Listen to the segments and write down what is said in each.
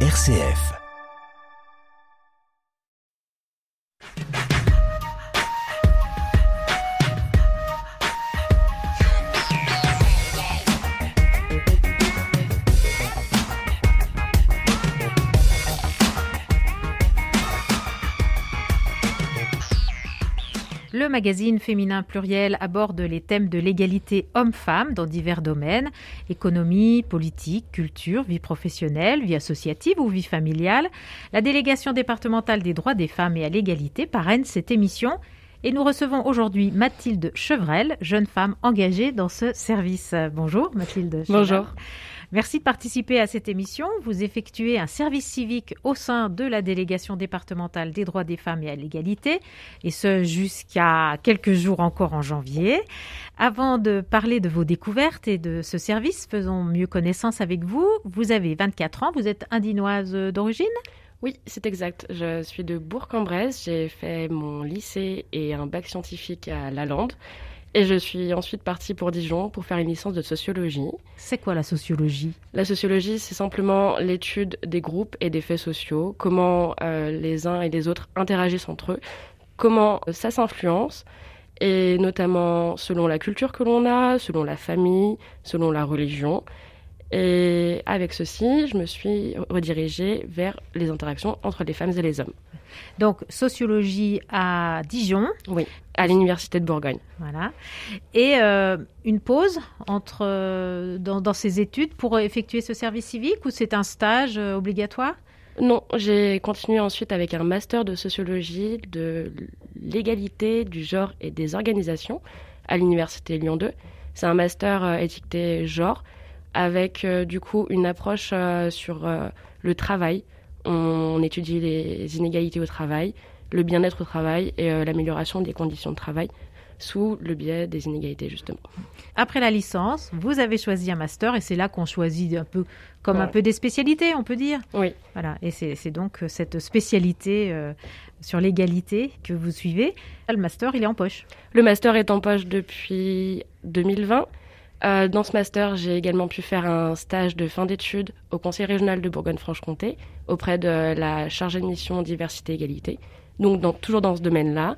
RCF. Le magazine féminin pluriel aborde les thèmes de l'égalité homme-femme dans divers domaines économie, politique, culture, vie professionnelle, vie associative ou vie familiale. La délégation départementale des droits des femmes et à l'égalité parraine cette émission. Et nous recevons aujourd'hui Mathilde Chevrel, jeune femme engagée dans ce service. Bonjour Mathilde. Chevrel. Bonjour. Merci de participer à cette émission. Vous effectuez un service civique au sein de la délégation départementale des droits des femmes et à l'égalité, et ce jusqu'à quelques jours encore en janvier. Avant de parler de vos découvertes et de ce service, faisons mieux connaissance avec vous. Vous avez 24 ans, vous êtes indinoise d'origine? Oui, c'est exact. Je suis de Bourg-en-Bresse. J'ai fait mon lycée et un bac scientifique à Lalande. Et je suis ensuite partie pour Dijon pour faire une licence de sociologie. C'est quoi la sociologie? La sociologie, c'est simplement l'étude des groupes et des faits sociaux, comment euh, les uns et les autres interagissent entre eux, comment ça s'influence, et notamment selon la culture que l'on a, selon la famille, selon la religion. Et avec ceci, je me suis redirigée vers les interactions entre les femmes et les hommes. Donc, sociologie à Dijon. Oui, à l'Université de Bourgogne. Voilà. Et euh, une pause entre, euh, dans, dans, ces études pour effectuer ce service civique ou c'est un stage euh, obligatoire? Non, j'ai continué ensuite avec un master de sociologie de l'égalité, du genre et des organisations à l'Université Lyon 2. C'est un master étiqueté genre avec du coup une approche sur le travail, on étudie les inégalités au travail, le bien-être au travail et euh, l'amélioration des conditions de travail sous le biais des inégalités justement. Après la licence, vous avez choisi un master et c'est là qu'on choisit un peu comme ouais. un peu des spécialités, on peut dire. Oui. Voilà, et c'est donc cette spécialité euh, sur l'égalité que vous suivez. Le master, il est en poche. Le master est en poche depuis 2020. Euh, dans ce master, j'ai également pu faire un stage de fin d'études au Conseil régional de Bourgogne-Franche-Comté auprès de la chargée de mission diversité-égalité. Donc, dans, toujours dans ce domaine-là,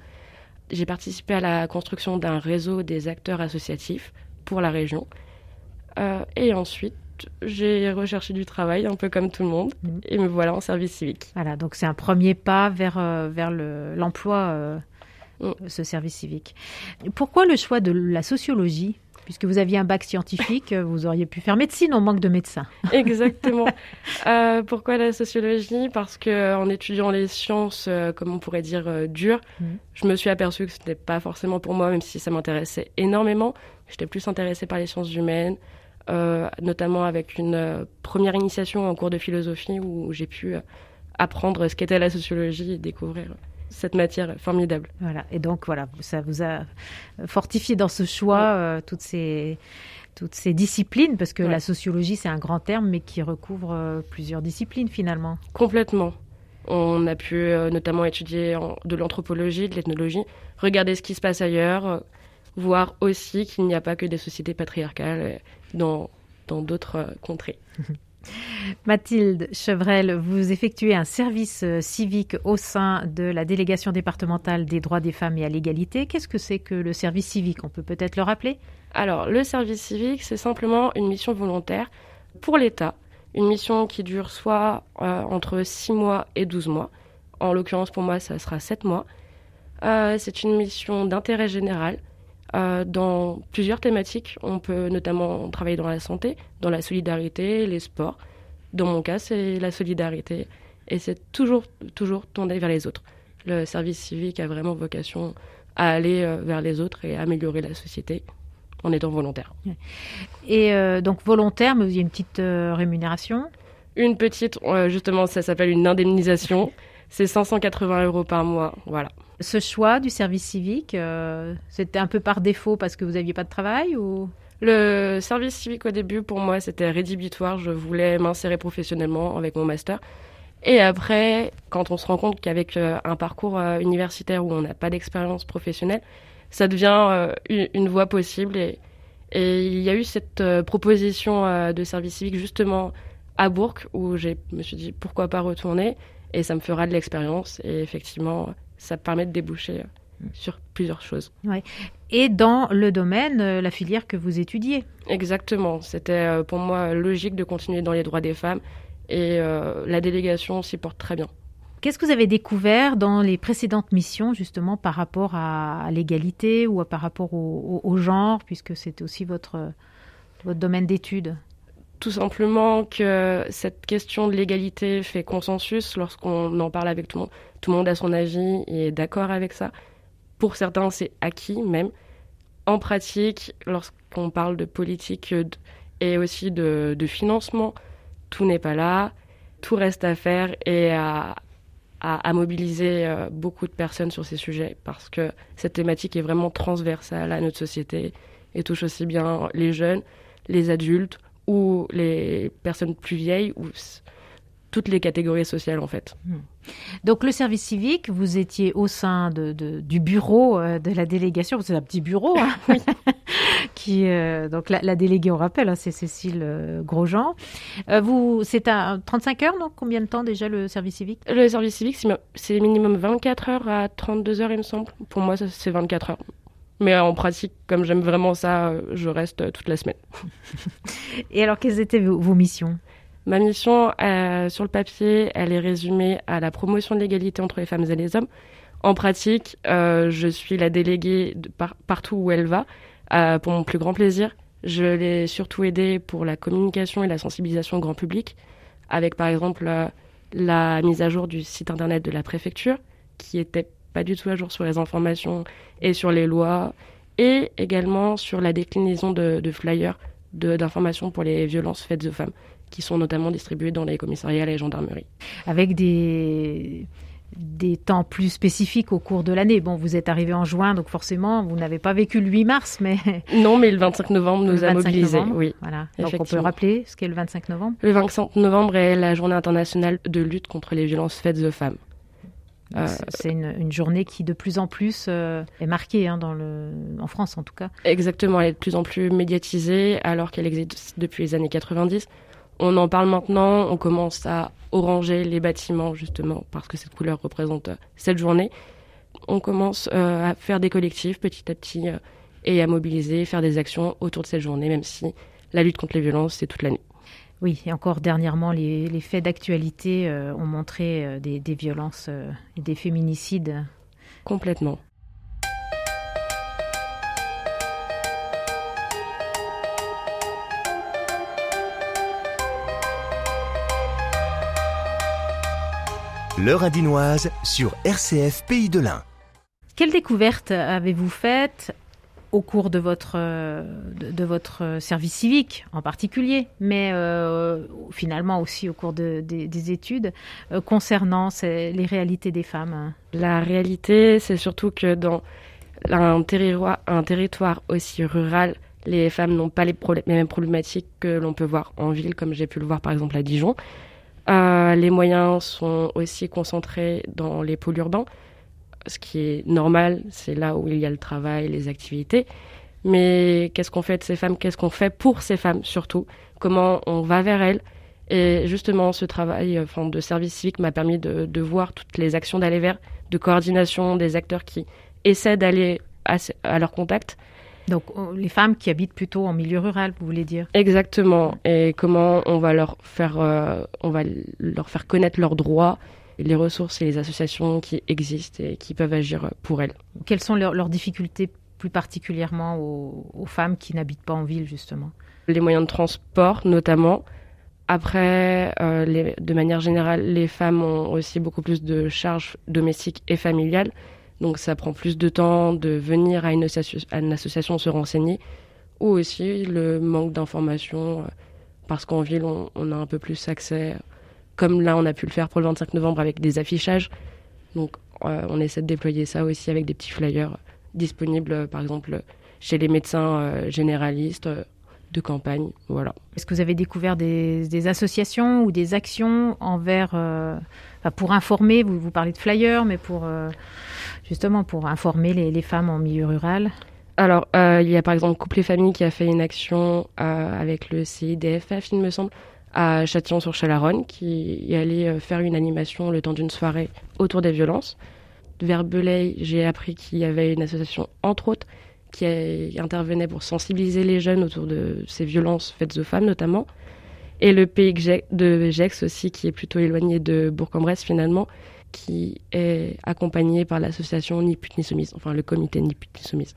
j'ai participé à la construction d'un réseau des acteurs associatifs pour la région. Euh, et ensuite, j'ai recherché du travail, un peu comme tout le monde, mmh. et me voilà en service civique. Voilà, donc c'est un premier pas vers, euh, vers l'emploi, le, mmh. ce service civique. Pourquoi le choix de la sociologie? Puisque vous aviez un bac scientifique, vous auriez pu faire médecine, on manque de médecins. Exactement. euh, pourquoi la sociologie? Parce que en étudiant les sciences, euh, comme on pourrait dire, euh, dures, mmh. je me suis aperçue que ce n'était pas forcément pour moi, même si ça m'intéressait énormément. J'étais plus intéressée par les sciences humaines, euh, notamment avec une première initiation en cours de philosophie où j'ai pu apprendre ce qu'était la sociologie et découvrir cette matière formidable. Voilà, et donc voilà, ça vous a fortifié dans ce choix euh, toutes ces toutes ces disciplines, parce que ouais. la sociologie c'est un grand terme, mais qui recouvre euh, plusieurs disciplines finalement. Complètement. On a pu euh, notamment étudier en, de l'anthropologie, de l'ethnologie, regarder ce qui se passe ailleurs, voir aussi qu'il n'y a pas que des sociétés patriarcales dans dans d'autres contrées. Mathilde Chevrel, vous effectuez un service civique au sein de la délégation départementale des droits des femmes et à l'égalité. Qu'est-ce que c'est que le service civique? On peut peut-être le rappeler? Alors, le service civique, c'est simplement une mission volontaire pour l'État. Une mission qui dure soit euh, entre 6 mois et 12 mois. En l'occurrence, pour moi, ça sera 7 mois. Euh, c'est une mission d'intérêt général euh, dans plusieurs thématiques. On peut notamment travailler dans la santé, dans la solidarité, les sports. Dans mon cas, c'est la solidarité. Et c'est toujours, toujours tourné vers les autres. Le service civique a vraiment vocation à aller euh, vers les autres et à améliorer la société en étant volontaire. Et euh, donc volontaire, mais il y a une petite euh, rémunération? Une petite, justement, ça s'appelle une indemnisation. c'est 580 euros par mois, voilà. Ce choix du service civique, euh, c'était un peu par défaut parce que vous n'aviez pas de travail ou? Le service civique au début, pour moi, c'était rédhibitoire. Je voulais m'insérer professionnellement avec mon master. Et après, quand on se rend compte qu'avec euh, un parcours euh, universitaire où on n'a pas d'expérience professionnelle, ça devient une, voie possible. Et, et, il y a eu cette proposition de service civique justement à Bourg où je me suis dit pourquoi pas retourner? Et ça me fera de l'expérience et effectivement ça permet de déboucher mm. sur plusieurs choses. Ouais. Et dans le domaine, euh, la filière que vous étudiez Exactement. C'était euh, pour moi logique de continuer dans les droits des femmes et euh, la délégation s'y porte très bien. Qu'est-ce que vous avez découvert dans les précédentes missions, justement, par rapport à, l'égalité ou par rapport au, genre, puisque c'est aussi votre, votre domaine d'étude? Tout simplement que cette question de l'égalité fait consensus lorsqu'on en parle avec tout le monde. Tout le monde a son avis et est d'accord avec ça. Pour certains, c'est acquis même. En pratique, lorsqu'on parle de politique et aussi de, financement, tout n'est pas là. Tout reste à faire et à, à, mobiliser euh, beaucoup de personnes sur ces sujets parce que cette thématique est vraiment transversale à notre société et touche aussi bien les jeunes, les adultes ou les personnes plus vieilles ou toutes les catégories sociales en fait. Hmm. Donc le service civique, vous étiez au sein de, du bureau euh, de la délégation, c'est un petit bureau, hein, qui euh, donc la, déléguée on rappelle, hein, c'est Cécile euh, Grosjean. vous, c'est à 35 heures, donc combien de temps déjà le service civique? Le service civique, c'est minimum 24 heures à 32 heures, il me semble. Pour moi, c'est 24 heures. Mais en pratique, comme j'aime vraiment ça, je reste toute la semaine. Et alors, quelles étaient vos missions? Ma mission euh, sur le papier, elle est résumée à la promotion de l'égalité entre les femmes et les hommes. En pratique, euh, je suis la déléguée partout où elle va, euh, pour mon plus grand plaisir. Je l'ai surtout aidée pour la communication et la sensibilisation au grand public, avec par exemple la mise à jour du site internet de la préfecture, qui était pas du tout à jour sur les informations et sur les lois, et également sur la déclinaison de, de flyers d'informations pour les violences faites aux femmes qui sont notamment distribués dans les commissariats et les gendarmeries. Avec des des temps plus spécifiques au cours de l'année. Bon, vous êtes arrivé en juin, donc forcément, vous n'avez pas vécu le 8 mars, mais... Non, mais le 25 novembre nous a mobilisés, oui. Voilà. Donc on peut rappeler ce qu'est le 25 novembre? Le 25 novembre est la journée internationale de lutte contre les violences faites aux femmes. Euh, c'est une, journée qui de plus en plus euh, est marquée hein, dans le, en France en tout cas. Exactement, elle est de plus en plus médiatisée alors qu'elle existe depuis les années 90 on en parle maintenant, on commence à oranger les bâtiments justement parce que cette couleur représente euh, cette journée. On commence euh, à faire des collectifs petit à petit euh, et à mobiliser, faire des actions autour de cette journée, même si la lutte contre les violences, c'est toute l'année. Oui, et encore dernièrement, les, faits d'actualité ont montré des, des violences et des féminicides. Complètement. L'heure indinoise sur RCF Pays de l'Ain. Quelle découverte avez-vous faite au cours de votre, de, votre service civique en particulier, mais euh, finalement aussi au cours des études euh, concernant les réalités des femmes La réalité, c'est surtout que dans un territoire, aussi rural, les femmes n'ont pas les, mêmes problématiques que l'on peut voir en ville, comme j'ai pu le voir par exemple à Dijon. Euh, les moyens sont aussi concentrés dans les pôles urbains, ce qui est normal, c'est là où il y a le travail, les activités. Mais qu'est-ce qu'on fait de ces femmes? Qu'est-ce qu'on fait pour ces femmes surtout? Comment on va vers elles? Et justement, ce travail enfin, de service civique m'a permis de, de, voir toutes les actions d'aller vers, de coordination des acteurs qui essaient d'aller à, à leur contact. Donc euh, les femmes qui habitent plutôt en milieu rural, vous voulez dire? Exactement. Et comment on va leur faire, euh, on va leur faire connaître leurs droits, les ressources et les associations qui existent et qui peuvent agir pour elles. Quelles sont leurs, difficultés plus particulièrement aux, femmes qui n'habitent pas en ville justement? Les moyens de transport notamment. Après, euh, de manière générale, les femmes ont aussi beaucoup plus de charges domestiques et familiales. Donc ça prend plus de temps de venir à une, association se renseigner ou aussi le manque d'informations euh, parce qu'en ville on, a un peu plus accès comme là on a pu le faire pour le 25 novembre avec des affichages. Donc euh, on essaie de déployer ça aussi avec des petits flyers disponibles par exemple chez les médecins euh, généralistes de campagne. Voilà. Est-ce que vous avez découvert des, associations ou des actions envers, pour informer, vous, vous parlez de flyers, mais pour justement pour informer les, femmes en milieu rural? Alors, euh, il y a par exemple Couple et Famille qui a fait une action euh, avec le CIDFF, il me semble, à Châtillon-sur-Chalaronne, qui est allé faire une animation le temps d'une soirée autour des violences. Vers Belay, j'ai appris qu'il y avait une association, entre autres, qui intervenait pour sensibiliser les jeunes autour de ces violences faites aux femmes notamment. Et le pays de Gex aussi, qui est plutôt éloigné de Bourg-en-Bresse finalement, qui est accompagné par l'association Ni pute ni soumise, enfin le comité Ni pute ni soumise.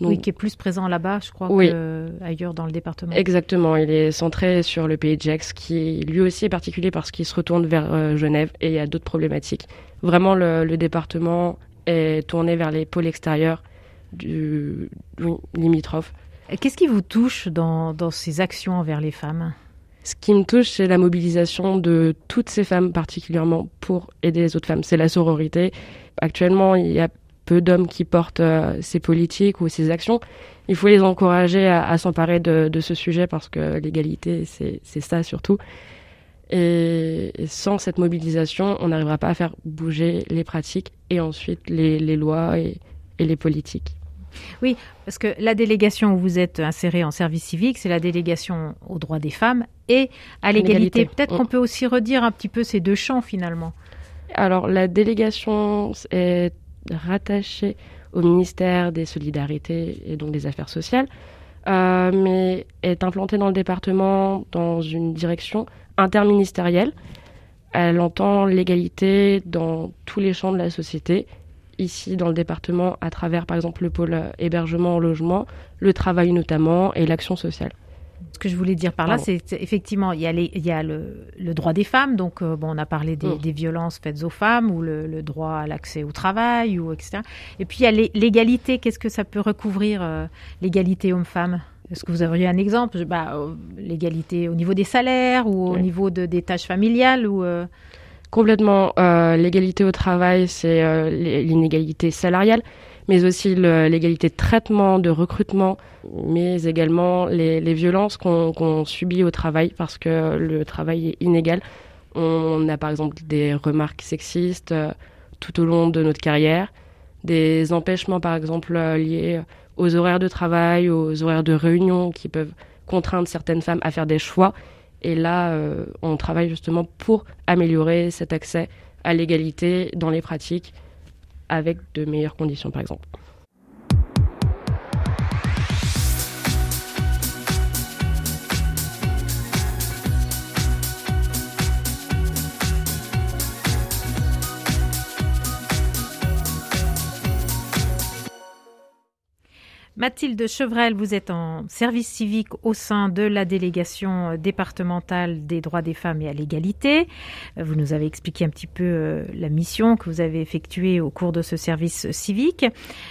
Oui, qui est plus présent là-bas, je crois, qu'ailleurs dans le département. Exactement, il est centré sur le pays de Gex, qui lui aussi est particulier parce qu'il se retourne vers euh, Genève et il y a d'autres problématiques. Vraiment, le, département est tourné vers les pôles extérieurs du limitrophe. Qu'est-ce qui vous touche dans, dans ces actions envers les femmes? Ce qui me touche, c'est la mobilisation de toutes ces femmes particulièrement pour aider les autres femmes. C'est la sororité. Actuellement, il y a peu d'hommes qui portent euh, ces politiques ou ces actions. Il faut les encourager à, s'emparer de, ce sujet parce que l'égalité, c'est ça surtout. Et, sans cette mobilisation, on n'arrivera pas à faire bouger les pratiques et ensuite les, lois et les politiques. Oui, parce que la délégation où vous êtes inséré en service civique, c'est la délégation aux droits des femmes et à l'égalité. Peut-être qu'on peut aussi redire un petit peu ces deux champs finalement. Alors la délégation est rattachée au ministère des Solidarités et donc des Affaires sociales, euh, mais est implantée dans le département dans une direction interministérielle. Elle entend l'égalité dans tous les champs de la société ici dans le département à travers par exemple le pôle hébergement, logement, le travail notamment et l'action sociale. Ce que je voulais dire par là, c'est effectivement, il y a, il y a le, droit des femmes, donc euh, bon, on a parlé des, mm. violences faites aux femmes, ou le, droit à l'accès au travail, ou etc. Et puis il y a l'égalité, qu'est-ce que ça peut recouvrir, euh, l'égalité homme-femme? Est-ce que vous auriez un exemple? Bah, euh, L'égalité au niveau des salaires, ou au niveau de, des tâches familiales ou, complètement l'égalité au travail, c'est l'inégalité salariale, mais aussi l'égalité de traitement, de recrutement, mais également les, violences qu'on subit au travail parce que le travail est inégal. On a par exemple des remarques sexistes euh, tout au long de notre carrière, des empêchements par exemple liés aux horaires de travail, aux horaires de réunion qui peuvent contraindre certaines femmes à faire des choix et là, euh, on travaille justement pour améliorer cet accès à l'égalité dans les pratiques avec de meilleures conditions, par exemple. Mathilde Chevrel, vous êtes en service civique au sein de la délégation départementale des droits des femmes et à l'égalité. Vous nous avez expliqué un petit peu euh, la mission que vous avez effectuée au cours de ce service civique.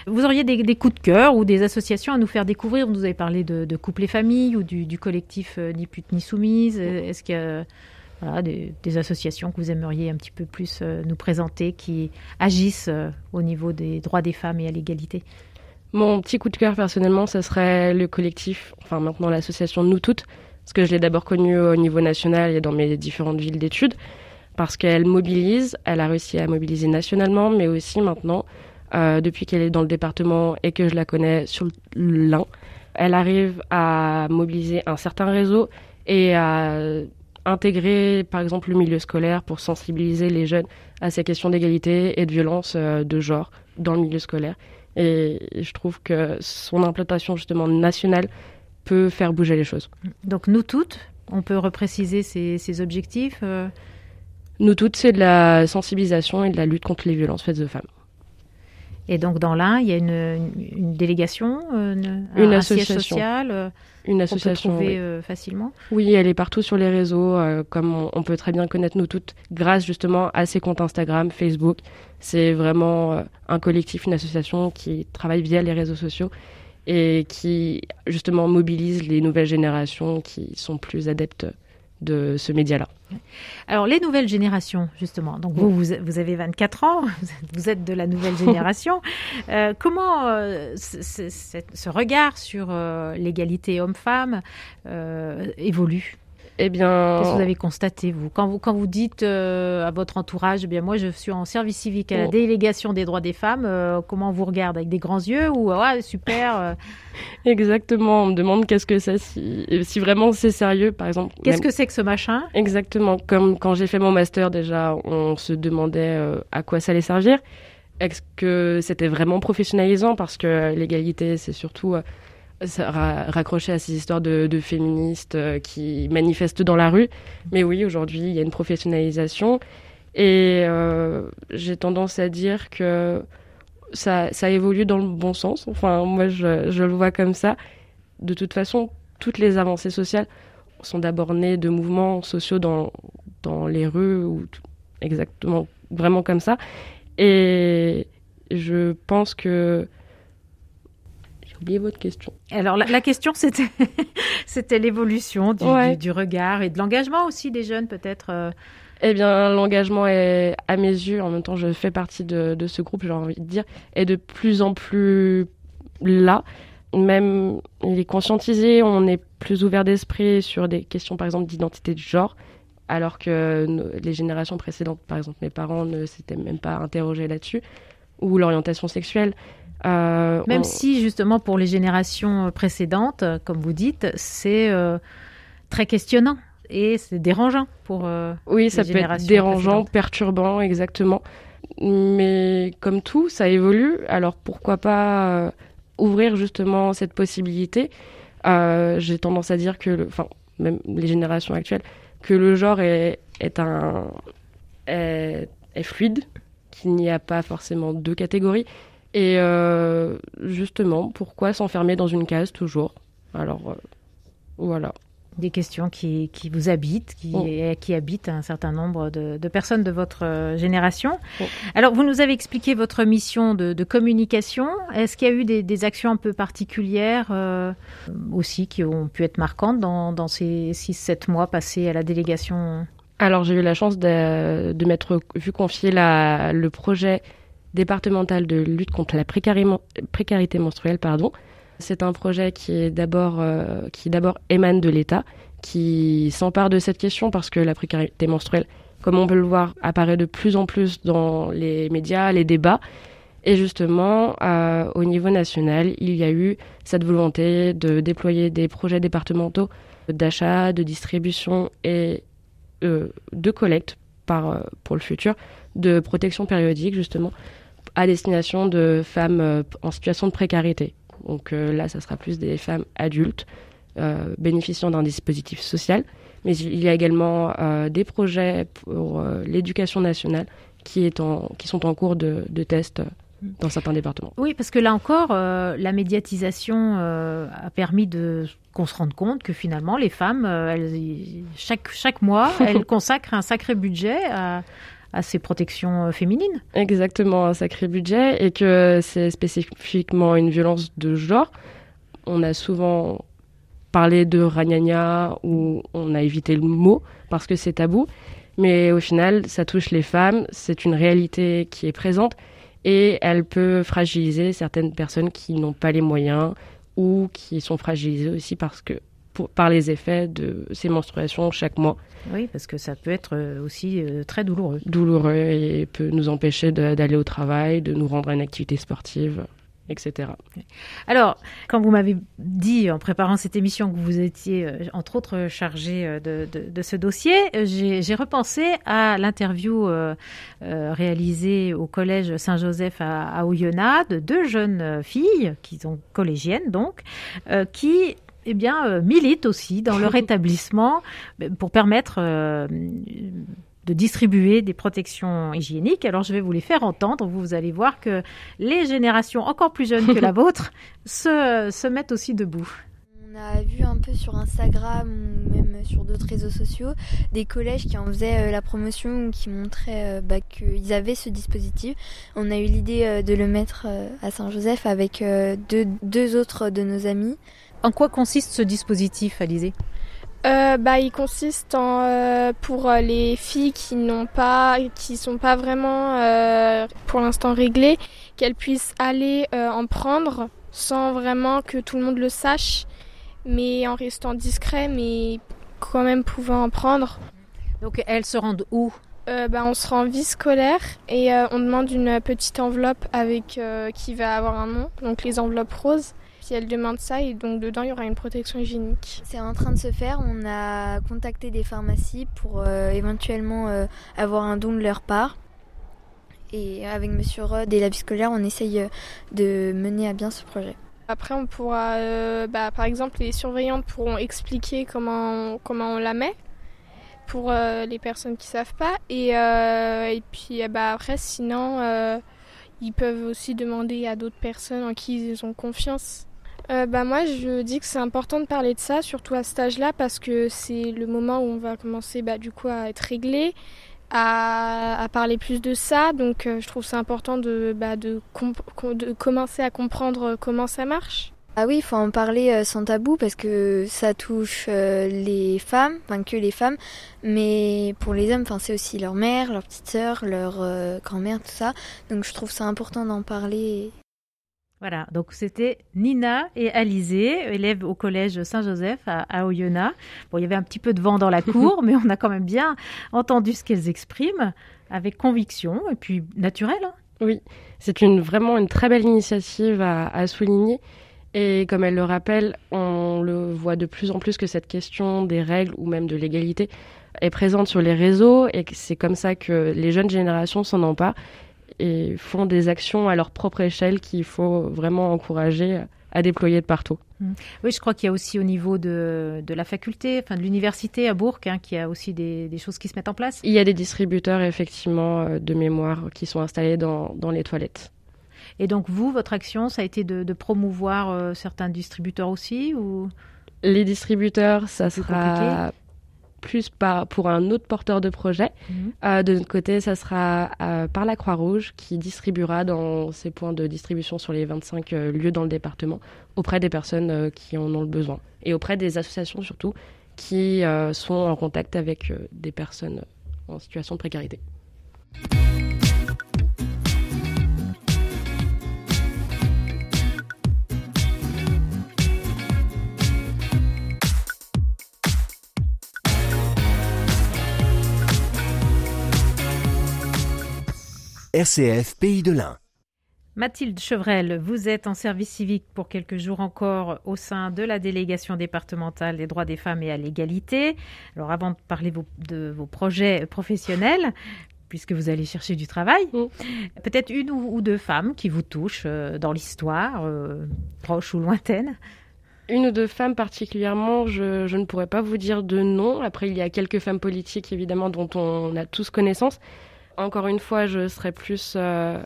Vous auriez des, coups de cœur ou des associations à nous faire découvrir Vous nous avez parlé de, de Couple et Famille ou du, collectif euh, Ni pute ni soumise. Est-ce qu'il y a des, associations que vous aimeriez un petit peu plus euh, nous présenter qui agissent au niveau des droits des femmes et à l'égalité? Mon petit coup de cœur personnellement, ce serait le collectif, enfin maintenant l'association Nous Toutes, parce que je l'ai d'abord connue au niveau national et dans mes différentes villes d'études, parce qu'elle mobilise, elle a réussi à mobiliser nationalement, mais aussi maintenant, euh, depuis qu'elle est dans le département et que je la connais sur l'Ain, elle arrive à mobiliser un certain réseau et à intégrer par exemple le milieu scolaire pour sensibiliser les jeunes à ces questions d'égalité et de violence euh, de genre dans le milieu scolaire. Et je trouve que son implantation justement nationale peut faire bouger les choses. Donc nous toutes, on peut repréciser ces, objectifs euh Nous toutes, c'est de la sensibilisation et de la lutte contre les violences faites aux femmes. Et donc dans l'un, il y a une, délégation, euh, une, association sociale, euh, une association peut trouver oui. facilement. Oui, elle est partout sur les réseaux, comme on, on, peut très bien connaître nous toutes, grâce justement à ses comptes Instagram, Facebook. C'est vraiment euh, un collectif, une association qui travaille via les réseaux sociaux et qui justement mobilise les nouvelles générations qui sont plus adeptes de ce média-là. Alors les nouvelles générations, justement, donc vous, vous, avez 24 ans, vous êtes de la nouvelle génération. Euh, comment euh, ce regard sur l'égalité homme-femme évolue? Eh bien, qu'est-ce que vous avez constaté vous? Quand vous quand vous dites à votre entourage, eh bien moi je suis en service civique à la oh. délégation des droits des femmes, comment on vous regarde avec des grands yeux ou ouais super Exactement, on me demande qu'est-ce que c'est si si vraiment c'est sérieux par exemple. Qu'est-ce que c'est que ce machin? Exactement, comme quand j'ai fait mon master déjà, on se demandait à quoi ça allait servir. Est-ce que c'était vraiment professionnalisant? Parce que l'égalité, c'est surtout euh, raccroché à ces histoires de, féministes euh, qui manifestent dans la rue. Mais oui, aujourd'hui, il y a une professionnalisation. Et euh, j'ai tendance à dire que ça, ça, évolue dans le bon sens. Enfin, moi, je, je, le vois comme ça. De toute façon, toutes les avancées sociales sont d'abord nées de mouvements sociaux dans, dans les rues, ou exactement, vraiment comme ça. Et je pense que oublié votre question. Alors la, question c'était c'était l'évolution du, regard et de l'engagement aussi des jeunes peut-être. Euh. Eh bien l'engagement est à mes yeux en même temps je fais partie de, de ce groupe j'ai envie de dire est de plus en plus là. Même il est conscientisé, on est plus ouvert d'esprit sur des questions par exemple d'identité de genre alors que les générations précédentes, par exemple mes parents, ne s'étaient même pas interrogés là-dessus, ou l'orientation sexuelle. Euh, même si justement pour les générations précédentes, comme vous dites, c'est euh, très questionnant et c'est dérangeant pour euh, oui, ça peut être dérangeant, perturbant, exactement. Mais comme tout, ça évolue. Alors pourquoi pas ouvrir justement cette possibilité? J'ai tendance à dire que, enfin, même les générations actuelles que le genre est, est un est, fluide, qu'il n'y a pas forcément deux catégories. Et euh, justement, pourquoi s'enfermer dans une case toujours? Alors, euh, voilà des questions qui, qui vous habitent, qui, oh. qui habitent un certain nombre de, de personnes de votre euh, génération. Oh. Alors, vous nous avez expliqué votre mission de, de communication. Est-ce qu'il y a eu des, des, actions un peu particulières euh, aussi qui ont pu être marquantes dans, dans ces 6-7 mois passés à la délégation? Alors, j'ai eu la chance de, de m'être vu confier la, le projet départemental de lutte contre la précarité menstruelle, pardon, c'est un projet qui d'abord euh, qui émane de l'État, qui s'empare de cette question parce que la précarité menstruelle, comme on peut le voir, apparaît de plus en plus dans les médias, les débats. Et justement, euh, au niveau national, il y a eu cette volonté de déployer des projets départementaux d'achat, de distribution et euh, de collecte pour le futur, de protection périodique justement, à destination de femmes en situation de précarité. Donc euh, là, ça sera plus des femmes adultes euh, bénéficiant d'un dispositif social. Mais il y a également euh, des projets pour l'éducation nationale qui, est en, qui sont en cours de, de test dans certains départements. Oui, parce que là encore, la médiatisation a permis de qu'on se rende compte que finalement, les femmes, elles, chaque, chaque mois, elles consacrent un sacré budget à, à ces protections euh, féminines. Exactement, un sacré budget et que c'est spécifiquement une violence de genre. On a souvent parlé de ragnagna ou on a évité le mot parce que c'est tabou. Mais au final, ça touche les femmes, c'est une réalité qui est présente et elle peut fragiliser certaines personnes qui n'ont pas les moyens ou qui sont fragilisées aussi parce que par les effets de ces menstruations chaque mois. Oui, parce que ça peut être euh, aussi euh, très douloureux. Douloureux et peut nous empêcher d'aller au travail, de nous rendre à une activité sportive etc. Alors, quand vous m'avez dit en préparant cette émission que vous étiez euh, entre autres chargé de, de, ce dossier, j'ai repensé à l'interview réalisée au collège Saint-Joseph à, à Oyonnax de deux jeunes filles, qui sont collégiennes donc, qui eh bien, euh, militent aussi dans leur établissement euh, pour permettre euh, de distribuer des protections hygiéniques. Alors, je vais vous les faire entendre. Vous allez voir que les générations encore plus jeunes que la vôtre se, se mettent aussi debout. On a vu un peu sur Instagram ou même sur d'autres réseaux sociaux des collèges qui en faisaient la promotion ou qui montraient bah, qu'ils avaient ce dispositif. On a eu l'idée de le mettre à Saint-Joseph avec deux, deux autres de nos amis. En quoi consiste ce dispositif, Alizé euh, bah, il consiste en euh, pour euh, les filles qui n'ont pas, qui sont pas vraiment pour l'instant réglées, qu'elles puissent aller en prendre sans vraiment que tout le monde le sache, mais en restant discret, mais quand même pouvaient en prendre. Donc elles se rendent où? Bah, on se rend vie scolaire et on demande une petite enveloppe avec qui va avoir un nom, donc les enveloppes roses. Puis elle demande ça et donc dedans il y aura une protection hygiénique. C'est en train de se faire. On a contacté des pharmacies pour éventuellement avoir un don de leur part. Et avec Monsieur Rod et la vie scolaire, on essaye de mener à bien ce projet. Après, on pourra, bah, par exemple, les surveillantes pourront expliquer comment, comment on la met pour euh, les personnes qui savent pas. Et, euh, et puis eh bah, après, sinon, euh, ils peuvent aussi demander à d'autres personnes en qui ils ont confiance. Bah moi, je dis que c'est important de parler de ça, surtout à cet âge-là, parce que c'est le moment où on va commencer bah, du coup à être réglé, à, à, parler plus de ça. Donc, je trouve c'est important de, bah, de, de commencer à comprendre comment ça marche. Ah oui, il faut en parler euh, sans tabou parce que ça touche euh, les femmes, enfin que les femmes, mais pour les hommes, c'est aussi leur mère, leur petite sœur, leur euh, grand-mère, tout ça. Donc je trouve ça important d'en parler. Voilà, donc c'était Nina et Alizé, élèves au collège Saint-Joseph à, Oyonnax. Bon, il y avait un petit peu de vent dans la cour, mais on a quand même bien entendu ce qu'elles expriment avec conviction et puis naturel. Hein. Oui, c'est une, vraiment une très belle initiative à, à souligner. Et comme elle le rappelle, on le voit de plus en plus que cette question des règles ou même de l'égalité est présente sur les réseaux et c'est comme ça que les jeunes générations s'en emparent et font des actions à leur propre échelle qu'il faut vraiment encourager à déployer de partout. Mmh. Oui, je crois qu'il y a aussi au niveau de, de la faculté, enfin de l'université à Bourg, hein, qu'il y a aussi des, des, choses qui se mettent en place. Il y a des distributeurs effectivement euh, de mémoire qui sont installés dans, dans les toilettes. Et donc vous, votre action, ça a été de, promouvoir euh, certains distributeurs aussi ou? Les distributeurs, ça sera plus par, pour un autre porteur de projet. Mhm. Euh, de notre côté, ça sera euh, par la Croix-Rouge qui distribuera dans ses points de distribution sur les 25 lieux dans le département auprès des personnes qui en ont le besoin et auprès des associations surtout qui sont en contact avec des personnes en situation de précarité. RCF Pays de l'Ain. Mathilde Chevrel, vous êtes en service civique pour quelques jours encore au sein de la délégation départementale des droits des femmes et à l'égalité. Alors avant de parler de vos projets professionnels, puisque vous allez chercher du travail, peut-être une ou, deux femmes qui vous touchent euh, dans l'histoire, euh, proche ou lointaine une ou deux femmes particulièrement, je, je, ne pourrais pas vous dire de nom. Après, il y a quelques femmes politiques, évidemment, dont on a tous connaissance. Encore une fois, je serais plus euh,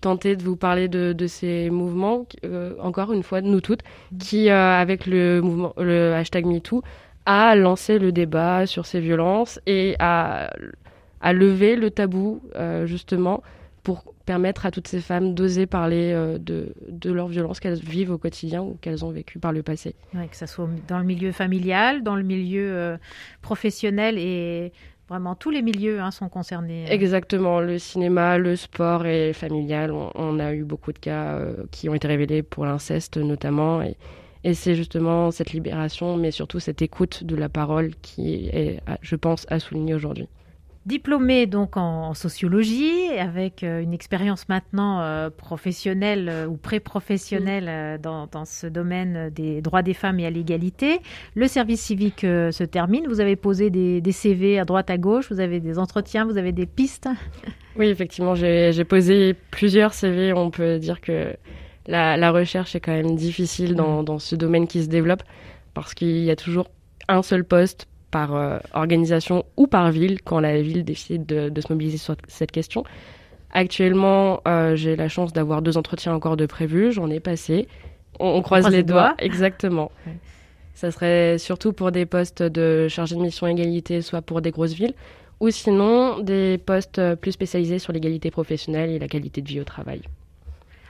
tentée de vous parler de, ces mouvements, euh, encore une fois, nous toutes, qui, euh, avec le, mouvement, le hashtag MeToo, a lancé le débat sur ces violences et a, a levé le tabou, justement, pour permettre à toutes ces femmes d'oser parler de, de leurs violences qu'elles vivent au quotidien ou qu'elles ont vécues par le passé. que ce soit dans le milieu familial, dans le milieu professionnel et Vraiment, tous les milieux hein, sont concernés. Euh. Exactement, le cinéma, le sport et familial. On, a eu beaucoup de cas euh, qui ont été révélés pour l'inceste notamment. Et, et c'est justement cette libération, mais surtout cette écoute de la parole qui est, je pense, à souligner aujourd'hui. Diplômée donc en sociologie, avec euh, une expérience maintenant euh, professionnelle euh, ou pré-professionnelle dans, dans, ce domaine des droits des femmes et à l'égalité. Le service civique se termine. Vous avez posé des, des, CV à droite à gauche, vous avez des entretiens, vous avez des pistes. Oui, effectivement, j'ai posé plusieurs CV. On peut dire que la, la recherche est quand même difficile dans, mm. dans ce domaine qui se développe parce qu'il y a toujours un seul poste par euh, organisation ou par ville quand la ville décide de, se mobiliser sur cette question. Actuellement, euh, j'ai la chance d'avoir deux entretiens encore de prévus. J'en ai passé. On, croise, les, doigts. Exactement. Ça serait surtout pour des postes de chargé de mission égalité, soit pour des grosses villes, ou sinon des postes plus spécialisés sur l'égalité professionnelle et la qualité de vie au travail.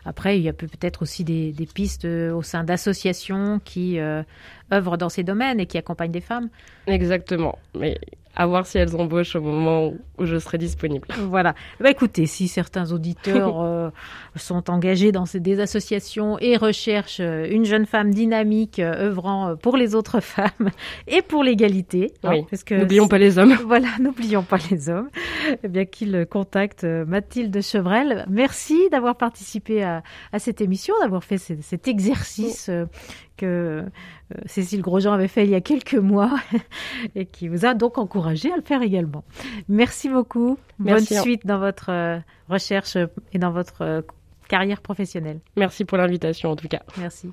Après, il y a peut-être aussi des, des, pistes au sein d'associations qui œuvrent dans ces domaines et qui accompagnent des femmes. Exactement. Mais à voir si elles embauchent au moment où je serai disponible. Voilà. Bah, écoutez, si certains auditeurs euh, sont engagés dans ces, des associations et recherchent euh, une jeune femme dynamique euh, œuvrant pour les autres femmes et pour l'égalité, hein, oui. n'oublions pas les hommes. Voilà, n'oublions pas les hommes. Eh bien qu'ils contactent Mathilde Chevrel. Merci d'avoir participé à, à, cette émission, d'avoir fait cet exercice que euh, Cécile Grosjean avait fait il y a quelques mois et qui vous a donc encouragé à le faire également. Merci beaucoup. Merci Bonne suite dans votre euh, recherche et dans votre euh, carrière professionnelle. Merci pour l'invitation en tout cas. Merci.